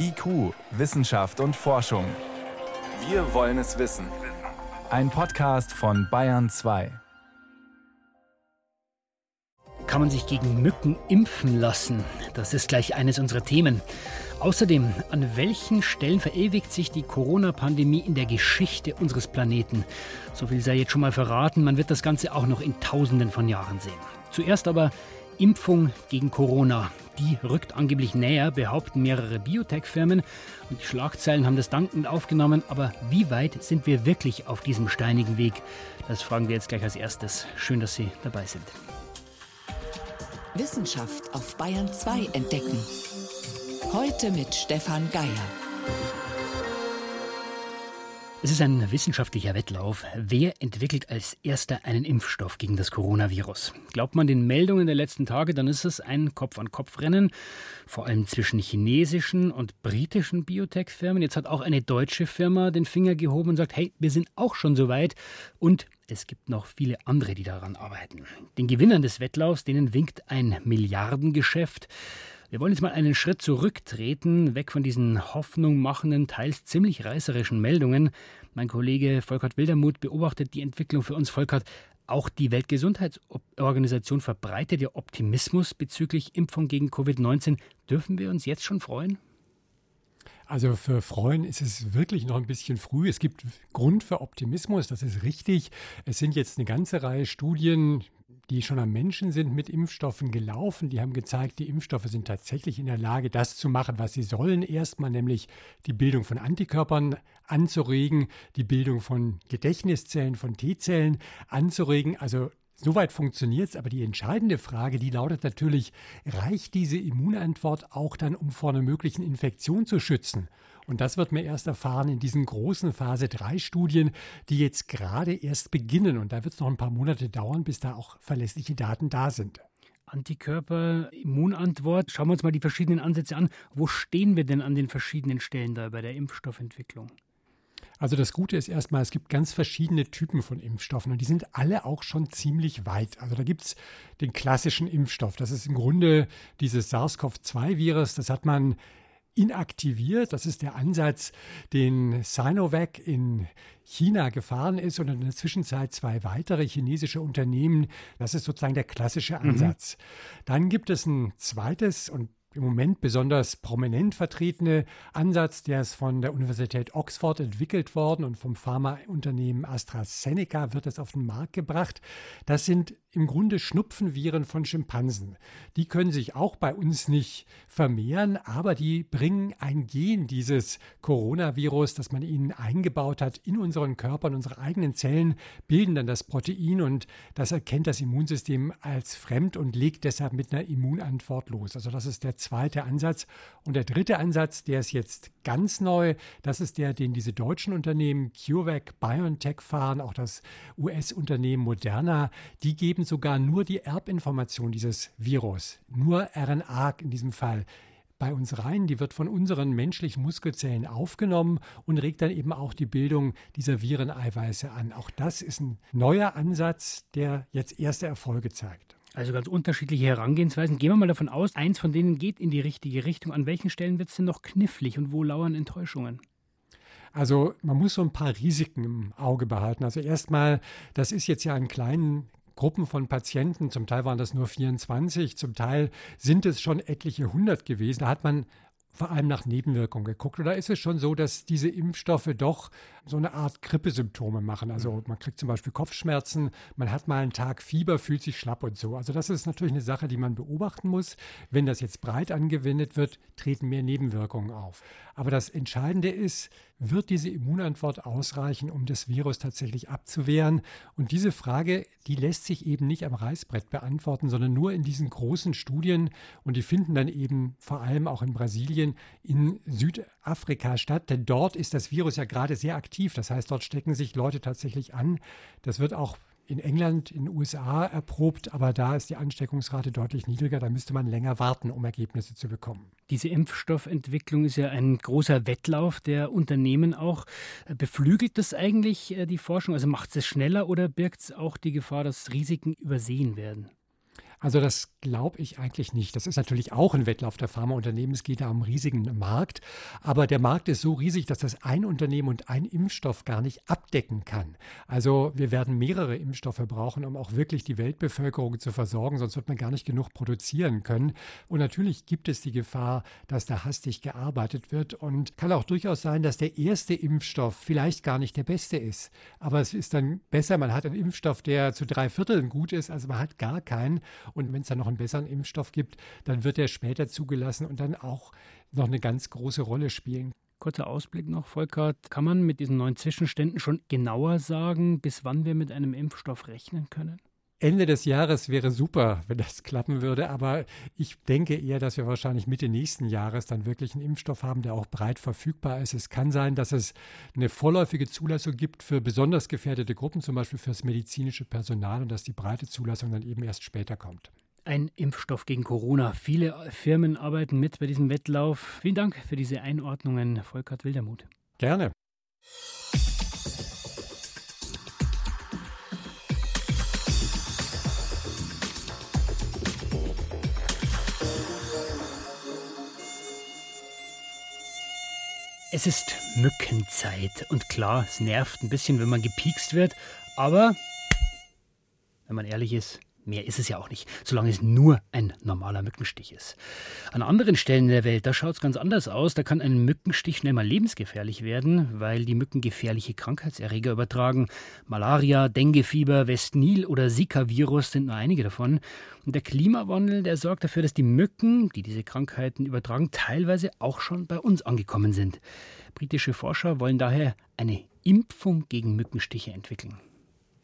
IQ, Wissenschaft und Forschung. Wir wollen es wissen. Ein Podcast von Bayern 2. Kann man sich gegen Mücken impfen lassen? Das ist gleich eines unserer Themen. Außerdem, an welchen Stellen verewigt sich die Corona-Pandemie in der Geschichte unseres Planeten? So viel sei jetzt schon mal verraten, man wird das Ganze auch noch in Tausenden von Jahren sehen. Zuerst aber Impfung gegen Corona. Die rückt angeblich näher, behaupten mehrere Biotech-Firmen. Und die Schlagzeilen haben das dankend aufgenommen. Aber wie weit sind wir wirklich auf diesem steinigen Weg? Das fragen wir jetzt gleich als erstes. Schön, dass Sie dabei sind. Wissenschaft auf Bayern 2 entdecken. Heute mit Stefan Geier. Es ist ein wissenschaftlicher Wettlauf. Wer entwickelt als erster einen Impfstoff gegen das Coronavirus? Glaubt man den Meldungen der letzten Tage, dann ist es ein Kopf-an-Kopf-Rennen, vor allem zwischen chinesischen und britischen Biotech-Firmen. Jetzt hat auch eine deutsche Firma den Finger gehoben und sagt, hey, wir sind auch schon so weit und es gibt noch viele andere, die daran arbeiten. Den Gewinnern des Wettlaufs, denen winkt ein Milliardengeschäft. Wir wollen jetzt mal einen Schritt zurücktreten, weg von diesen hoffnungmachenden, teils ziemlich reißerischen Meldungen. Mein Kollege Volkert Wildermuth beobachtet die Entwicklung für uns. Volkert, auch die Weltgesundheitsorganisation verbreitet ja Optimismus bezüglich Impfung gegen Covid-19. Dürfen wir uns jetzt schon freuen? Also für Freuen ist es wirklich noch ein bisschen früh. Es gibt Grund für Optimismus, das ist richtig. Es sind jetzt eine ganze Reihe Studien, die schon am Menschen sind, mit Impfstoffen gelaufen. Die haben gezeigt, die Impfstoffe sind tatsächlich in der Lage, das zu machen, was sie sollen. Erstmal nämlich die Bildung von Antikörpern anzuregen, die Bildung von Gedächtniszellen, von T-Zellen anzuregen. Also Soweit funktioniert es, aber die entscheidende Frage, die lautet natürlich, reicht diese Immunantwort auch dann, um vor einer möglichen Infektion zu schützen? Und das wird man erst erfahren in diesen großen Phase 3 Studien, die jetzt gerade erst beginnen. Und da wird es noch ein paar Monate dauern, bis da auch verlässliche Daten da sind. Antikörper, Immunantwort. Schauen wir uns mal die verschiedenen Ansätze an. Wo stehen wir denn an den verschiedenen Stellen da bei der Impfstoffentwicklung? Also das Gute ist erstmal, es gibt ganz verschiedene Typen von Impfstoffen und die sind alle auch schon ziemlich weit. Also da gibt es den klassischen Impfstoff. Das ist im Grunde dieses SARS-CoV-2-Virus. Das hat man inaktiviert. Das ist der Ansatz, den Sinovac in China gefahren ist und in der Zwischenzeit zwei weitere chinesische Unternehmen. Das ist sozusagen der klassische mhm. Ansatz. Mhm. Dann gibt es ein zweites und im Moment besonders prominent vertretene Ansatz, der ist von der Universität Oxford entwickelt worden und vom Pharmaunternehmen AstraZeneca wird es auf den Markt gebracht. Das sind im Grunde Schnupfenviren von Schimpansen. Die können sich auch bei uns nicht vermehren, aber die bringen ein Gen dieses Coronavirus, das man ihnen eingebaut hat, in unseren Körpern, unsere eigenen Zellen, bilden dann das Protein und das erkennt das Immunsystem als fremd und legt deshalb mit einer Immunantwort los. Also das ist der zweite Ansatz. Und der dritte Ansatz, der ist jetzt ganz neu, das ist der, den diese deutschen Unternehmen CureVac, BioNTech fahren, auch das US-Unternehmen Moderna, die geben sogar nur die Erbinformation dieses Virus, nur RNA in diesem Fall bei uns rein. Die wird von unseren menschlichen Muskelzellen aufgenommen und regt dann eben auch die Bildung dieser Vireneiweiße an. Auch das ist ein neuer Ansatz, der jetzt erste Erfolge zeigt. Also ganz unterschiedliche Herangehensweisen. Gehen wir mal davon aus, eins von denen geht in die richtige Richtung. An welchen Stellen wird es denn noch knifflig und wo lauern Enttäuschungen? Also man muss so ein paar Risiken im Auge behalten. Also erstmal, das ist jetzt ja ein kleinen Gruppen von Patienten, zum Teil waren das nur 24, zum Teil sind es schon etliche hundert gewesen. Da hat man vor allem nach Nebenwirkungen geguckt. Oder ist es schon so, dass diese Impfstoffe doch so eine Art Grippesymptome machen? Also mhm. man kriegt zum Beispiel Kopfschmerzen, man hat mal einen Tag Fieber, fühlt sich schlapp und so. Also das ist natürlich eine Sache, die man beobachten muss. Wenn das jetzt breit angewendet wird, treten mehr Nebenwirkungen auf. Aber das Entscheidende ist, wird diese Immunantwort ausreichen, um das Virus tatsächlich abzuwehren? Und diese Frage, die lässt sich eben nicht am Reißbrett beantworten, sondern nur in diesen großen Studien. Und die finden dann eben vor allem auch in Brasilien, in Südafrika statt. Denn dort ist das Virus ja gerade sehr aktiv. Das heißt, dort stecken sich Leute tatsächlich an. Das wird auch in England, in den USA erprobt, aber da ist die Ansteckungsrate deutlich niedriger. Da müsste man länger warten, um Ergebnisse zu bekommen. Diese Impfstoffentwicklung ist ja ein großer Wettlauf der Unternehmen auch. Beflügelt das eigentlich äh, die Forschung? Also macht es schneller oder birgt es auch die Gefahr, dass Risiken übersehen werden? Also das glaube ich eigentlich nicht. Das ist natürlich auch ein Wettlauf der Pharmaunternehmen. Es geht da um riesigen Markt. Aber der Markt ist so riesig, dass das ein Unternehmen und ein Impfstoff gar nicht abdecken kann. Also wir werden mehrere Impfstoffe brauchen, um auch wirklich die Weltbevölkerung zu versorgen. Sonst wird man gar nicht genug produzieren können. Und natürlich gibt es die Gefahr, dass da hastig gearbeitet wird. Und kann auch durchaus sein, dass der erste Impfstoff vielleicht gar nicht der beste ist. Aber es ist dann besser, man hat einen Impfstoff, der zu drei Vierteln gut ist, also man hat gar keinen. Und wenn es dann noch einen besseren Impfstoff gibt, dann wird er später zugelassen und dann auch noch eine ganz große Rolle spielen. Kurzer Ausblick noch, Volker. Kann man mit diesen neuen Zwischenständen schon genauer sagen, bis wann wir mit einem Impfstoff rechnen können? Ende des Jahres wäre super, wenn das klappen würde, aber ich denke eher, dass wir wahrscheinlich Mitte nächsten Jahres dann wirklich einen Impfstoff haben, der auch breit verfügbar ist. Es kann sein, dass es eine vorläufige Zulassung gibt für besonders gefährdete Gruppen, zum Beispiel für das medizinische Personal und dass die breite Zulassung dann eben erst später kommt. Ein Impfstoff gegen Corona. Viele Firmen arbeiten mit bei diesem Wettlauf. Vielen Dank für diese Einordnungen, Volkert Wildermuth. Gerne. Es ist Mückenzeit. Und klar, es nervt ein bisschen, wenn man gepiekst wird, aber wenn man ehrlich ist, Mehr ist es ja auch nicht, solange es nur ein normaler Mückenstich ist. An anderen Stellen der Welt, da schaut es ganz anders aus. Da kann ein Mückenstich schnell mal lebensgefährlich werden, weil die Mücken gefährliche Krankheitserreger übertragen. Malaria, Denguefieber, Westnil oder Zika-Virus sind nur einige davon. Und der Klimawandel, der sorgt dafür, dass die Mücken, die diese Krankheiten übertragen, teilweise auch schon bei uns angekommen sind. Britische Forscher wollen daher eine Impfung gegen Mückenstiche entwickeln.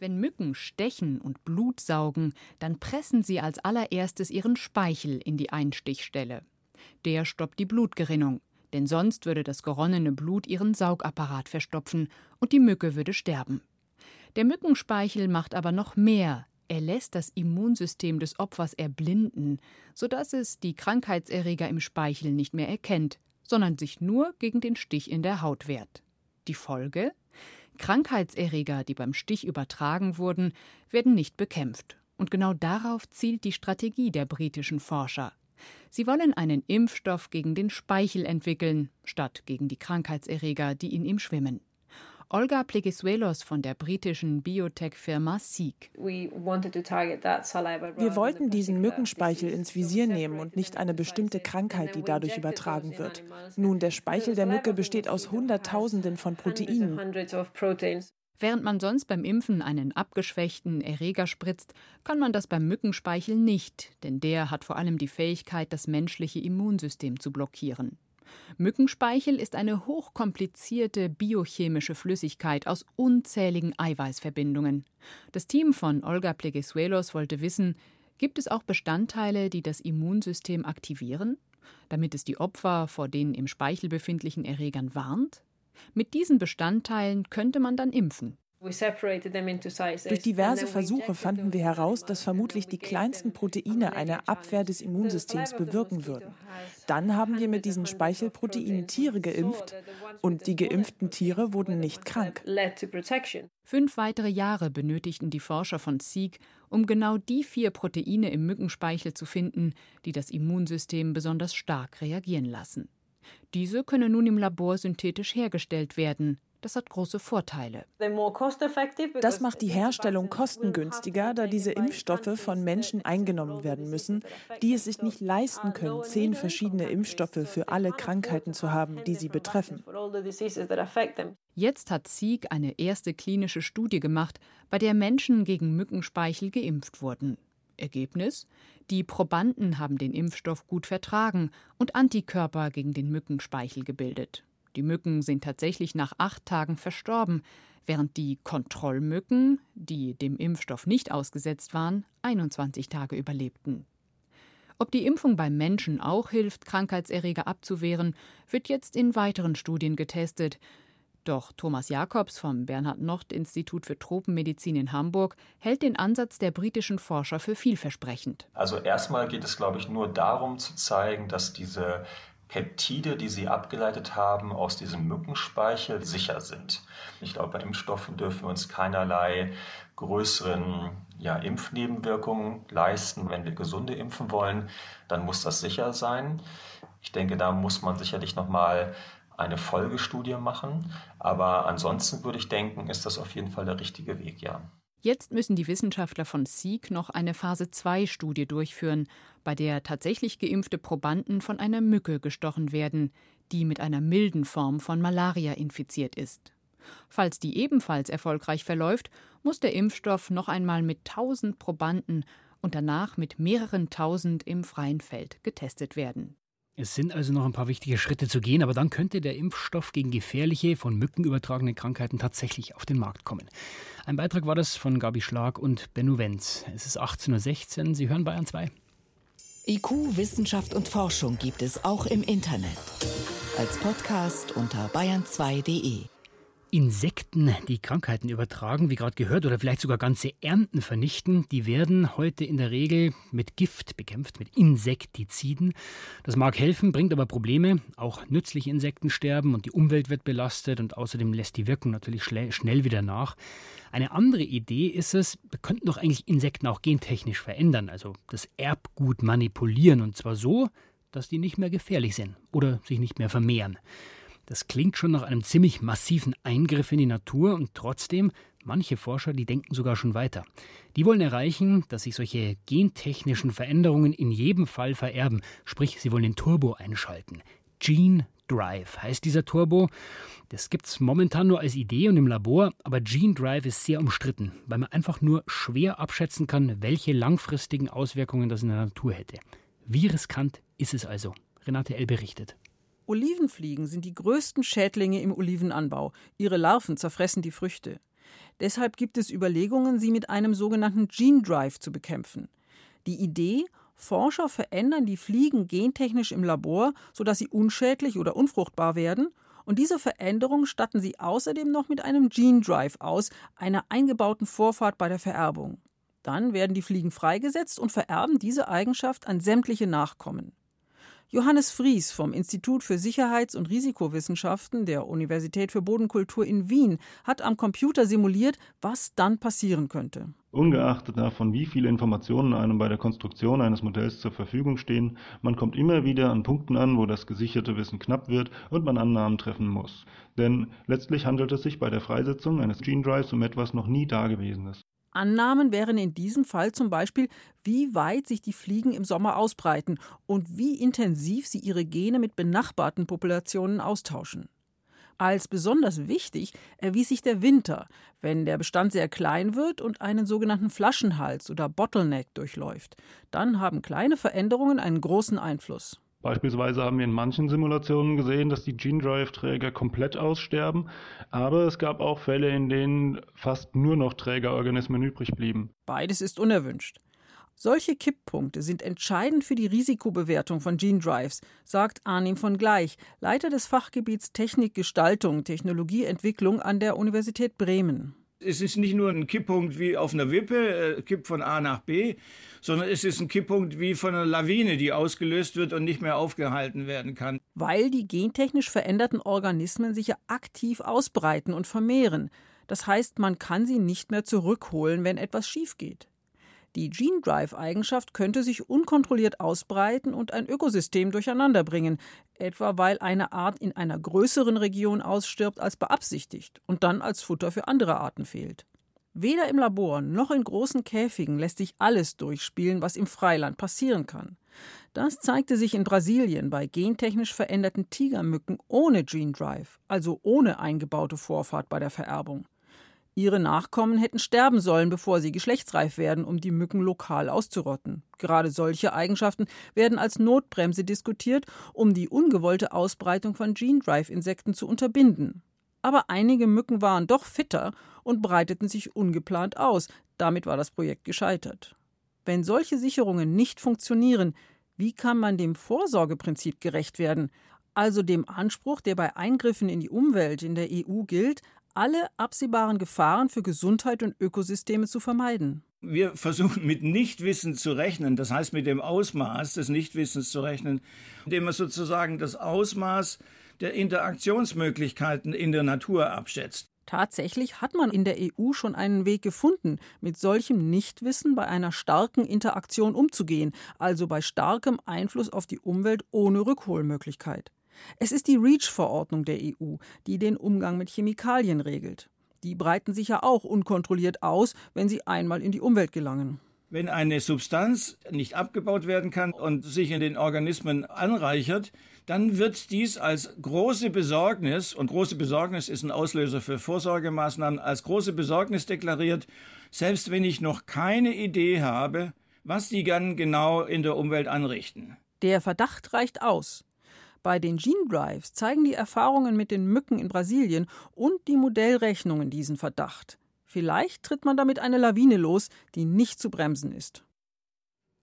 Wenn Mücken stechen und Blut saugen, dann pressen sie als allererstes ihren Speichel in die Einstichstelle. Der stoppt die Blutgerinnung, denn sonst würde das geronnene Blut ihren Saugapparat verstopfen und die Mücke würde sterben. Der Mückenspeichel macht aber noch mehr. Er lässt das Immunsystem des Opfers erblinden, sodass es die Krankheitserreger im Speichel nicht mehr erkennt, sondern sich nur gegen den Stich in der Haut wehrt. Die Folge? Krankheitserreger, die beim Stich übertragen wurden, werden nicht bekämpft. Und genau darauf zielt die Strategie der britischen Forscher. Sie wollen einen Impfstoff gegen den Speichel entwickeln, statt gegen die Krankheitserreger, die in ihm schwimmen. Olga Plegesuelos von der britischen Biotech-Firma Seek. Wir wollten diesen Mückenspeichel ins Visier nehmen und nicht eine bestimmte Krankheit, die dadurch übertragen wird. Nun, der Speichel der Mücke besteht aus Hunderttausenden von Proteinen. Während man sonst beim Impfen einen abgeschwächten Erreger spritzt, kann man das beim Mückenspeichel nicht, denn der hat vor allem die Fähigkeit, das menschliche Immunsystem zu blockieren. Mückenspeichel ist eine hochkomplizierte biochemische Flüssigkeit aus unzähligen Eiweißverbindungen. Das Team von Olga Plegesuelos wollte wissen, gibt es auch Bestandteile, die das Immunsystem aktivieren, damit es die Opfer vor den im Speichel befindlichen Erregern warnt? Mit diesen Bestandteilen könnte man dann impfen. Durch diverse Versuche fanden wir heraus, dass vermutlich die kleinsten Proteine eine Abwehr des Immunsystems bewirken würden. Dann haben wir mit diesen Speichelproteinen Tiere geimpft und die geimpften Tiere wurden nicht krank. Fünf weitere Jahre benötigten die Forscher von Sieg, um genau die vier Proteine im Mückenspeichel zu finden, die das Immunsystem besonders stark reagieren lassen. Diese können nun im Labor synthetisch hergestellt werden, das hat große Vorteile. Das macht die Herstellung kostengünstiger, da diese Impfstoffe von Menschen eingenommen werden müssen, die es sich nicht leisten können, zehn verschiedene Impfstoffe für alle Krankheiten zu haben, die sie betreffen. Jetzt hat Sieg eine erste klinische Studie gemacht, bei der Menschen gegen Mückenspeichel geimpft wurden. Ergebnis? Die Probanden haben den Impfstoff gut vertragen und Antikörper gegen den Mückenspeichel gebildet. Die Mücken sind tatsächlich nach acht Tagen verstorben, während die Kontrollmücken, die dem Impfstoff nicht ausgesetzt waren, 21 Tage überlebten. Ob die Impfung beim Menschen auch hilft, Krankheitserreger abzuwehren, wird jetzt in weiteren Studien getestet. Doch Thomas Jakobs vom Bernhard-Nocht-Institut für Tropenmedizin in Hamburg hält den Ansatz der britischen Forscher für vielversprechend. Also erstmal geht es, glaube ich, nur darum zu zeigen, dass diese Peptide, die sie abgeleitet haben aus diesem Mückenspeichel, sicher sind. Ich glaube, bei Impfstoffen dürfen wir uns keinerlei größeren ja, Impfnebenwirkungen leisten. Wenn wir Gesunde impfen wollen, dann muss das sicher sein. Ich denke, da muss man sicherlich nochmal eine Folgestudie machen. Aber ansonsten würde ich denken, ist das auf jeden Fall der richtige Weg, ja. Jetzt müssen die Wissenschaftler von Sieg noch eine Phase-2-Studie durchführen, bei der tatsächlich geimpfte Probanden von einer Mücke gestochen werden, die mit einer milden Form von Malaria infiziert ist. Falls die ebenfalls erfolgreich verläuft, muss der Impfstoff noch einmal mit 1000 Probanden und danach mit mehreren tausend im freien Feld getestet werden. Es sind also noch ein paar wichtige Schritte zu gehen, aber dann könnte der Impfstoff gegen gefährliche, von Mücken übertragene Krankheiten tatsächlich auf den Markt kommen. Ein Beitrag war das von Gabi Schlag und Benno Wenz. Es ist 18.16 Uhr, Sie hören Bayern 2. IQ, Wissenschaft und Forschung gibt es auch im Internet. Als Podcast unter bayern2.de. Insekten, die Krankheiten übertragen, wie gerade gehört, oder vielleicht sogar ganze Ernten vernichten, die werden heute in der Regel mit Gift bekämpft, mit Insektiziden. Das mag helfen, bringt aber Probleme. Auch nützliche Insekten sterben und die Umwelt wird belastet und außerdem lässt die Wirkung natürlich schnell wieder nach. Eine andere Idee ist es, wir könnten doch eigentlich Insekten auch gentechnisch verändern, also das Erbgut manipulieren und zwar so, dass die nicht mehr gefährlich sind oder sich nicht mehr vermehren. Das klingt schon nach einem ziemlich massiven Eingriff in die Natur und trotzdem, manche Forscher, die denken sogar schon weiter. Die wollen erreichen, dass sich solche gentechnischen Veränderungen in jedem Fall vererben, sprich, sie wollen den Turbo einschalten. Gene Drive heißt dieser Turbo. Das gibt es momentan nur als Idee und im Labor, aber Gene Drive ist sehr umstritten, weil man einfach nur schwer abschätzen kann, welche langfristigen Auswirkungen das in der Natur hätte. Wie riskant ist es also? Renate L. berichtet. Olivenfliegen sind die größten Schädlinge im Olivenanbau. Ihre Larven zerfressen die Früchte. Deshalb gibt es Überlegungen, sie mit einem sogenannten Gene Drive zu bekämpfen. Die Idee, Forscher verändern die Fliegen gentechnisch im Labor, sodass sie unschädlich oder unfruchtbar werden, und diese Veränderung statten sie außerdem noch mit einem Gene Drive aus, einer eingebauten Vorfahrt bei der Vererbung. Dann werden die Fliegen freigesetzt und vererben diese Eigenschaft an sämtliche Nachkommen. Johannes Fries vom Institut für Sicherheits- und Risikowissenschaften der Universität für Bodenkultur in Wien hat am Computer simuliert, was dann passieren könnte. Ungeachtet davon, wie viele Informationen einem bei der Konstruktion eines Modells zur Verfügung stehen, man kommt immer wieder an Punkten an, wo das gesicherte Wissen knapp wird und man Annahmen treffen muss. Denn letztlich handelt es sich bei der Freisetzung eines Gene Drives um etwas noch nie Dagewesenes. Annahmen wären in diesem Fall zum Beispiel, wie weit sich die Fliegen im Sommer ausbreiten und wie intensiv sie ihre Gene mit benachbarten Populationen austauschen. Als besonders wichtig erwies sich der Winter, wenn der Bestand sehr klein wird und einen sogenannten Flaschenhals oder Bottleneck durchläuft. Dann haben kleine Veränderungen einen großen Einfluss. Beispielsweise haben wir in manchen Simulationen gesehen, dass die Gene Drive Träger komplett aussterben, aber es gab auch Fälle, in denen fast nur noch Trägerorganismen übrig blieben. Beides ist unerwünscht. Solche Kipppunkte sind entscheidend für die Risikobewertung von Gene Drives, sagt Arnim von Gleich, Leiter des Fachgebiets Technik Gestaltung, Technologieentwicklung an der Universität Bremen es ist nicht nur ein Kipppunkt wie auf einer Wippe, äh, kippt von A nach B, sondern es ist ein Kipppunkt wie von einer Lawine, die ausgelöst wird und nicht mehr aufgehalten werden kann. Weil die gentechnisch veränderten Organismen sich ja aktiv ausbreiten und vermehren. Das heißt, man kann sie nicht mehr zurückholen, wenn etwas schief geht. Die Gene Drive-Eigenschaft könnte sich unkontrolliert ausbreiten und ein Ökosystem durcheinanderbringen, etwa weil eine Art in einer größeren Region ausstirbt als beabsichtigt und dann als Futter für andere Arten fehlt. Weder im Labor noch in großen Käfigen lässt sich alles durchspielen, was im Freiland passieren kann. Das zeigte sich in Brasilien bei gentechnisch veränderten Tigermücken ohne Gene Drive, also ohne eingebaute Vorfahrt bei der Vererbung. Ihre Nachkommen hätten sterben sollen, bevor sie geschlechtsreif werden, um die Mücken lokal auszurotten. Gerade solche Eigenschaften werden als Notbremse diskutiert, um die ungewollte Ausbreitung von Gene Drive Insekten zu unterbinden. Aber einige Mücken waren doch fitter und breiteten sich ungeplant aus. Damit war das Projekt gescheitert. Wenn solche Sicherungen nicht funktionieren, wie kann man dem Vorsorgeprinzip gerecht werden, also dem Anspruch, der bei Eingriffen in die Umwelt in der EU gilt, alle absehbaren Gefahren für Gesundheit und Ökosysteme zu vermeiden. Wir versuchen mit Nichtwissen zu rechnen, das heißt mit dem Ausmaß des Nichtwissens zu rechnen, indem man sozusagen das Ausmaß der Interaktionsmöglichkeiten in der Natur abschätzt. Tatsächlich hat man in der EU schon einen Weg gefunden, mit solchem Nichtwissen bei einer starken Interaktion umzugehen, also bei starkem Einfluss auf die Umwelt ohne Rückholmöglichkeit. Es ist die REACH-Verordnung der EU, die den Umgang mit Chemikalien regelt. Die breiten sich ja auch unkontrolliert aus, wenn sie einmal in die Umwelt gelangen. Wenn eine Substanz nicht abgebaut werden kann und sich in den Organismen anreichert, dann wird dies als große Besorgnis, und große Besorgnis ist ein Auslöser für Vorsorgemaßnahmen, als große Besorgnis deklariert, selbst wenn ich noch keine Idee habe, was die dann genau in der Umwelt anrichten. Der Verdacht reicht aus. Bei den Gene Drives zeigen die Erfahrungen mit den Mücken in Brasilien und die Modellrechnungen diesen Verdacht. Vielleicht tritt man damit eine Lawine los, die nicht zu bremsen ist.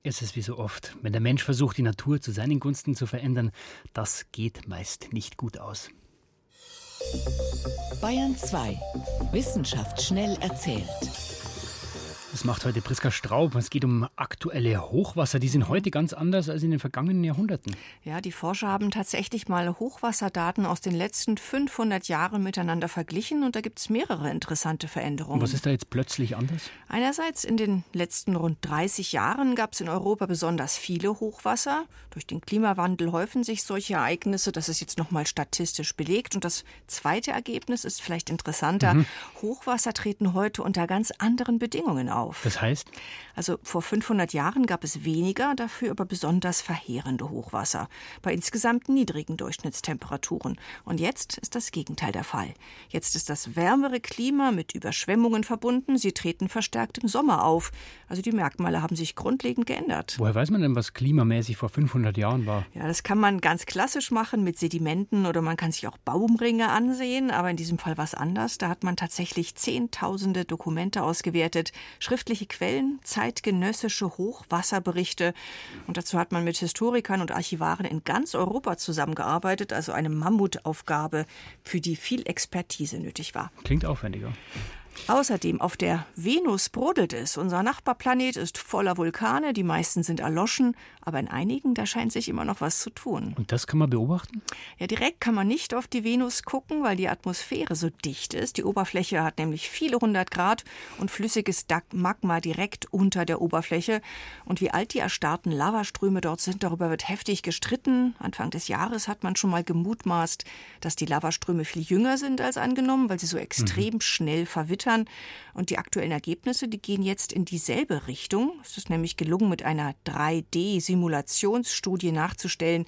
Es ist wie so oft, wenn der Mensch versucht, die Natur zu seinen Gunsten zu verändern, das geht meist nicht gut aus. Bayern 2. Wissenschaft schnell erzählt. Das macht heute Priska Straub. Es geht um aktuelle Hochwasser. Die sind heute ganz anders als in den vergangenen Jahrhunderten. Ja, die Forscher haben tatsächlich mal Hochwasserdaten aus den letzten 500 Jahren miteinander verglichen und da gibt es mehrere interessante Veränderungen. Und was ist da jetzt plötzlich anders? Einerseits in den letzten rund 30 Jahren gab es in Europa besonders viele Hochwasser. Durch den Klimawandel häufen sich solche Ereignisse. Das ist jetzt nochmal statistisch belegt. Und das zweite Ergebnis ist vielleicht interessanter. Mhm. Hochwasser treten heute unter ganz anderen Bedingungen auf auf. Das heißt? Also vor 500 Jahren gab es weniger, dafür aber besonders verheerende Hochwasser bei insgesamt niedrigen Durchschnittstemperaturen. Und jetzt ist das Gegenteil der Fall. Jetzt ist das wärmere Klima mit Überschwemmungen verbunden. Sie treten verstärkt im Sommer auf. Also die Merkmale haben sich grundlegend geändert. Woher weiß man denn, was klimamäßig vor 500 Jahren war? Ja, das kann man ganz klassisch machen mit Sedimenten oder man kann sich auch Baumringe ansehen. Aber in diesem Fall war es anders. Da hat man tatsächlich Zehntausende Dokumente ausgewertet, schriftliche Quellen, zeitgenössische Hochwasserberichte. Und dazu hat man mit Historikern und Archivaren in ganz Europa zusammengearbeitet, also eine Mammutaufgabe, für die viel Expertise nötig war. Klingt aufwendiger. Außerdem auf der Venus brodelt es. Unser Nachbarplanet ist voller Vulkane, die meisten sind erloschen, aber in einigen, da scheint sich immer noch was zu tun. Und das kann man beobachten? Ja, direkt kann man nicht auf die Venus gucken, weil die Atmosphäre so dicht ist. Die Oberfläche hat nämlich viele hundert Grad und flüssiges Magma direkt unter der Oberfläche. Und wie alt die erstarrten Lavaströme dort sind, darüber wird heftig gestritten. Anfang des Jahres hat man schon mal gemutmaßt, dass die Lavaströme viel jünger sind als angenommen, weil sie so extrem mhm. schnell verwittern. Und die aktuellen Ergebnisse, die gehen jetzt in dieselbe Richtung. Es ist nämlich gelungen, mit einer 3D-Simulationsstudie nachzustellen,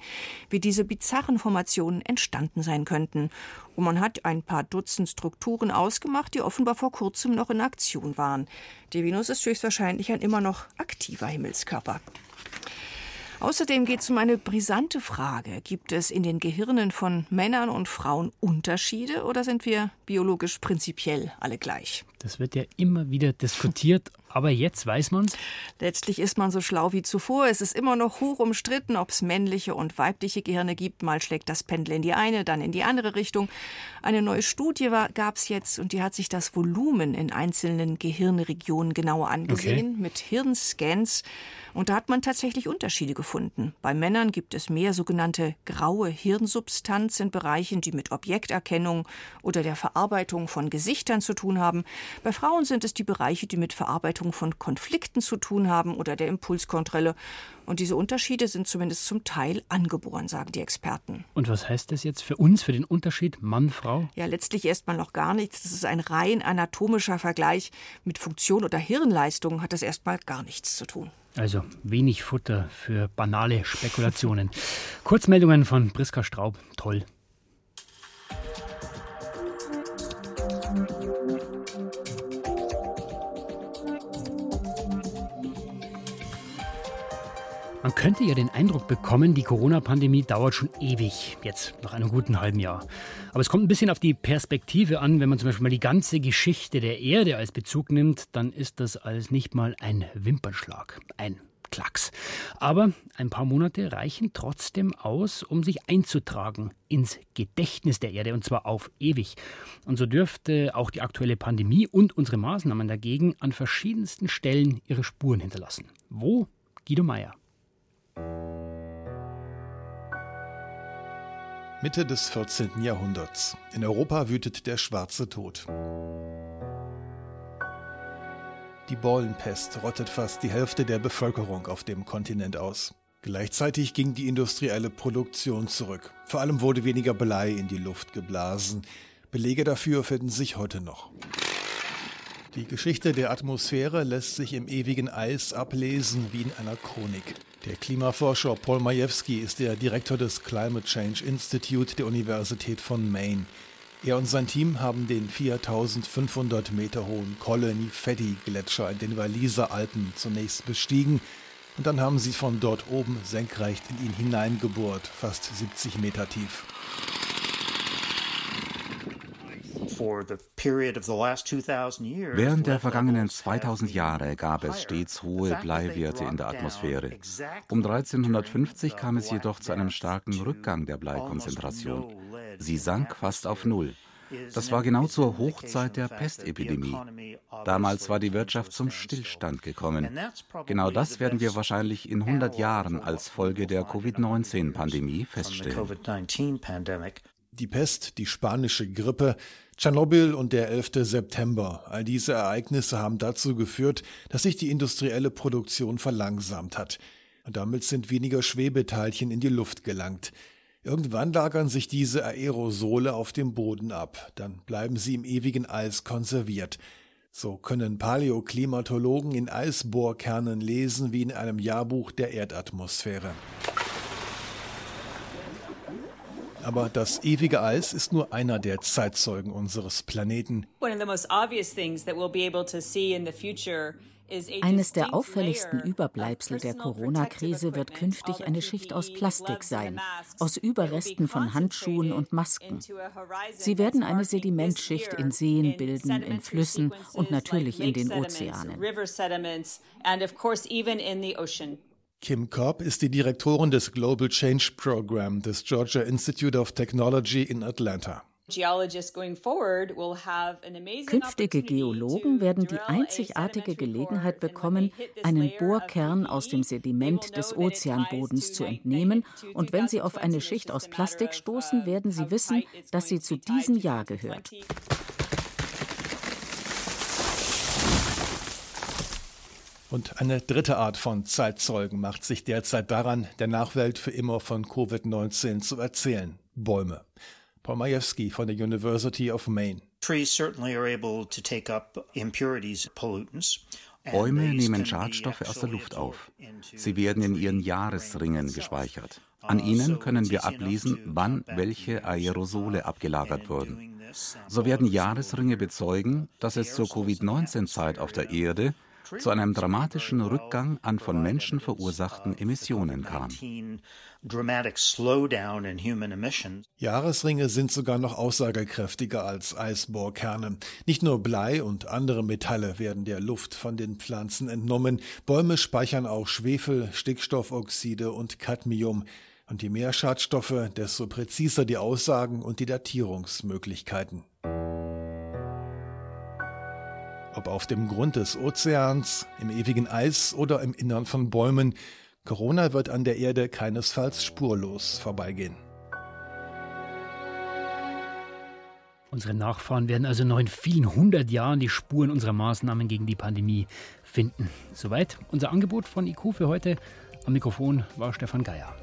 wie diese bizarren Formationen entstanden sein könnten. Und man hat ein paar Dutzend Strukturen ausgemacht, die offenbar vor kurzem noch in Aktion waren. Die Venus ist höchstwahrscheinlich ein immer noch aktiver Himmelskörper. Außerdem geht es um eine brisante Frage. Gibt es in den Gehirnen von Männern und Frauen Unterschiede oder sind wir biologisch prinzipiell alle gleich? Das wird ja immer wieder diskutiert, aber jetzt weiß man es. Letztlich ist man so schlau wie zuvor. Es ist immer noch hoch umstritten, ob es männliche und weibliche Gehirne gibt. Mal schlägt das Pendel in die eine, dann in die andere Richtung. Eine neue Studie gab es jetzt und die hat sich das Volumen in einzelnen Gehirnregionen genauer angesehen okay. mit Hirnscans. Und da hat man tatsächlich Unterschiede gefunden. Bei Männern gibt es mehr sogenannte graue Hirnsubstanz in Bereichen, die mit Objekterkennung oder der Verarbeitung von Gesichtern zu tun haben. Bei Frauen sind es die Bereiche, die mit Verarbeitung von Konflikten zu tun haben oder der Impulskontrolle. Und diese Unterschiede sind zumindest zum Teil angeboren, sagen die Experten. Und was heißt das jetzt für uns, für den Unterschied Mann-Frau? Ja, letztlich erstmal noch gar nichts. Das ist ein rein anatomischer Vergleich. Mit Funktion oder Hirnleistung hat das erstmal gar nichts zu tun. Also wenig Futter für banale Spekulationen. Kurzmeldungen von Priska Straub. Toll. Man könnte ja den Eindruck bekommen, die Corona-Pandemie dauert schon ewig, jetzt nach einem guten halben Jahr. Aber es kommt ein bisschen auf die Perspektive an. Wenn man zum Beispiel mal die ganze Geschichte der Erde als Bezug nimmt, dann ist das alles nicht mal ein Wimpernschlag. Ein Klacks. Aber ein paar Monate reichen trotzdem aus, um sich einzutragen ins Gedächtnis der Erde und zwar auf ewig. Und so dürfte auch die aktuelle Pandemie und unsere Maßnahmen dagegen an verschiedensten Stellen ihre Spuren hinterlassen. Wo? Guido Meyer. Mitte des 14. Jahrhunderts. In Europa wütet der schwarze Tod. Die Bollenpest rottet fast die Hälfte der Bevölkerung auf dem Kontinent aus. Gleichzeitig ging die industrielle Produktion zurück. Vor allem wurde weniger Blei in die Luft geblasen. Belege dafür finden sich heute noch. Die Geschichte der Atmosphäre lässt sich im ewigen Eis ablesen wie in einer Chronik. Der Klimaforscher Paul Majewski ist der Direktor des Climate Change Institute der Universität von Maine. Er und sein Team haben den 4500 Meter hohen Colony Feddy Gletscher in den Waliser Alpen zunächst bestiegen und dann haben sie von dort oben senkrecht in ihn hineingebohrt, fast 70 Meter tief. Während der vergangenen 2000 Jahre gab es stets hohe Bleiwerte in der Atmosphäre. Um 1350 kam es jedoch zu einem starken Rückgang der Bleikonzentration. Sie sank fast auf Null. Das war genau zur Hochzeit der Pestepidemie. Damals war die Wirtschaft zum Stillstand gekommen. Genau das werden wir wahrscheinlich in 100 Jahren als Folge der Covid-19-Pandemie feststellen. Die Pest, die spanische Grippe, Tschernobyl und der 11. September, all diese Ereignisse haben dazu geführt, dass sich die industrielle Produktion verlangsamt hat. Und damit sind weniger Schwebeteilchen in die Luft gelangt. Irgendwann lagern sich diese Aerosole auf dem Boden ab, dann bleiben sie im ewigen Eis konserviert. So können Paläoklimatologen in Eisbohrkernen lesen wie in einem Jahrbuch der Erdatmosphäre. Aber das ewige Eis ist nur einer der Zeitzeugen unseres Planeten. Eines der auffälligsten Überbleibsel der Corona-Krise wird künftig eine Schicht aus Plastik sein, aus Überresten von Handschuhen und Masken. Sie werden eine Sedimentschicht in Seen bilden, in Flüssen und natürlich in den Ozeanen. Kim Cobb ist die Direktorin des Global Change Program des Georgia Institute of Technology in Atlanta. Künftige Geologen werden die einzigartige Gelegenheit bekommen, einen Bohrkern aus dem Sediment des Ozeanbodens zu entnehmen, und wenn sie auf eine Schicht aus Plastik stoßen, werden sie wissen, dass sie zu diesem Jahr gehört. Und eine dritte Art von Zeitzeugen macht sich derzeit daran, der Nachwelt für immer von Covid-19 zu erzählen. Bäume. Paul Majewski von der University of Maine. Bäume nehmen Schadstoffe aus der Luft auf. Sie werden in ihren Jahresringen gespeichert. An ihnen können wir ablesen, wann welche Aerosole abgelagert wurden. So werden Jahresringe bezeugen, dass es zur Covid-19-Zeit auf der Erde zu einem dramatischen Rückgang an von Menschen verursachten Emissionen kam. Jahresringe sind sogar noch aussagekräftiger als Eisbohrkerne. Nicht nur Blei und andere Metalle werden der Luft von den Pflanzen entnommen. Bäume speichern auch Schwefel, Stickstoffoxide und Cadmium. Und je mehr Schadstoffe, desto präziser die Aussagen und die Datierungsmöglichkeiten. Ob auf dem Grund des Ozeans, im ewigen Eis oder im Innern von Bäumen, Corona wird an der Erde keinesfalls spurlos vorbeigehen. Unsere Nachfahren werden also noch in vielen hundert Jahren die Spuren unserer Maßnahmen gegen die Pandemie finden. Soweit unser Angebot von IQ für heute. Am Mikrofon war Stefan Geier.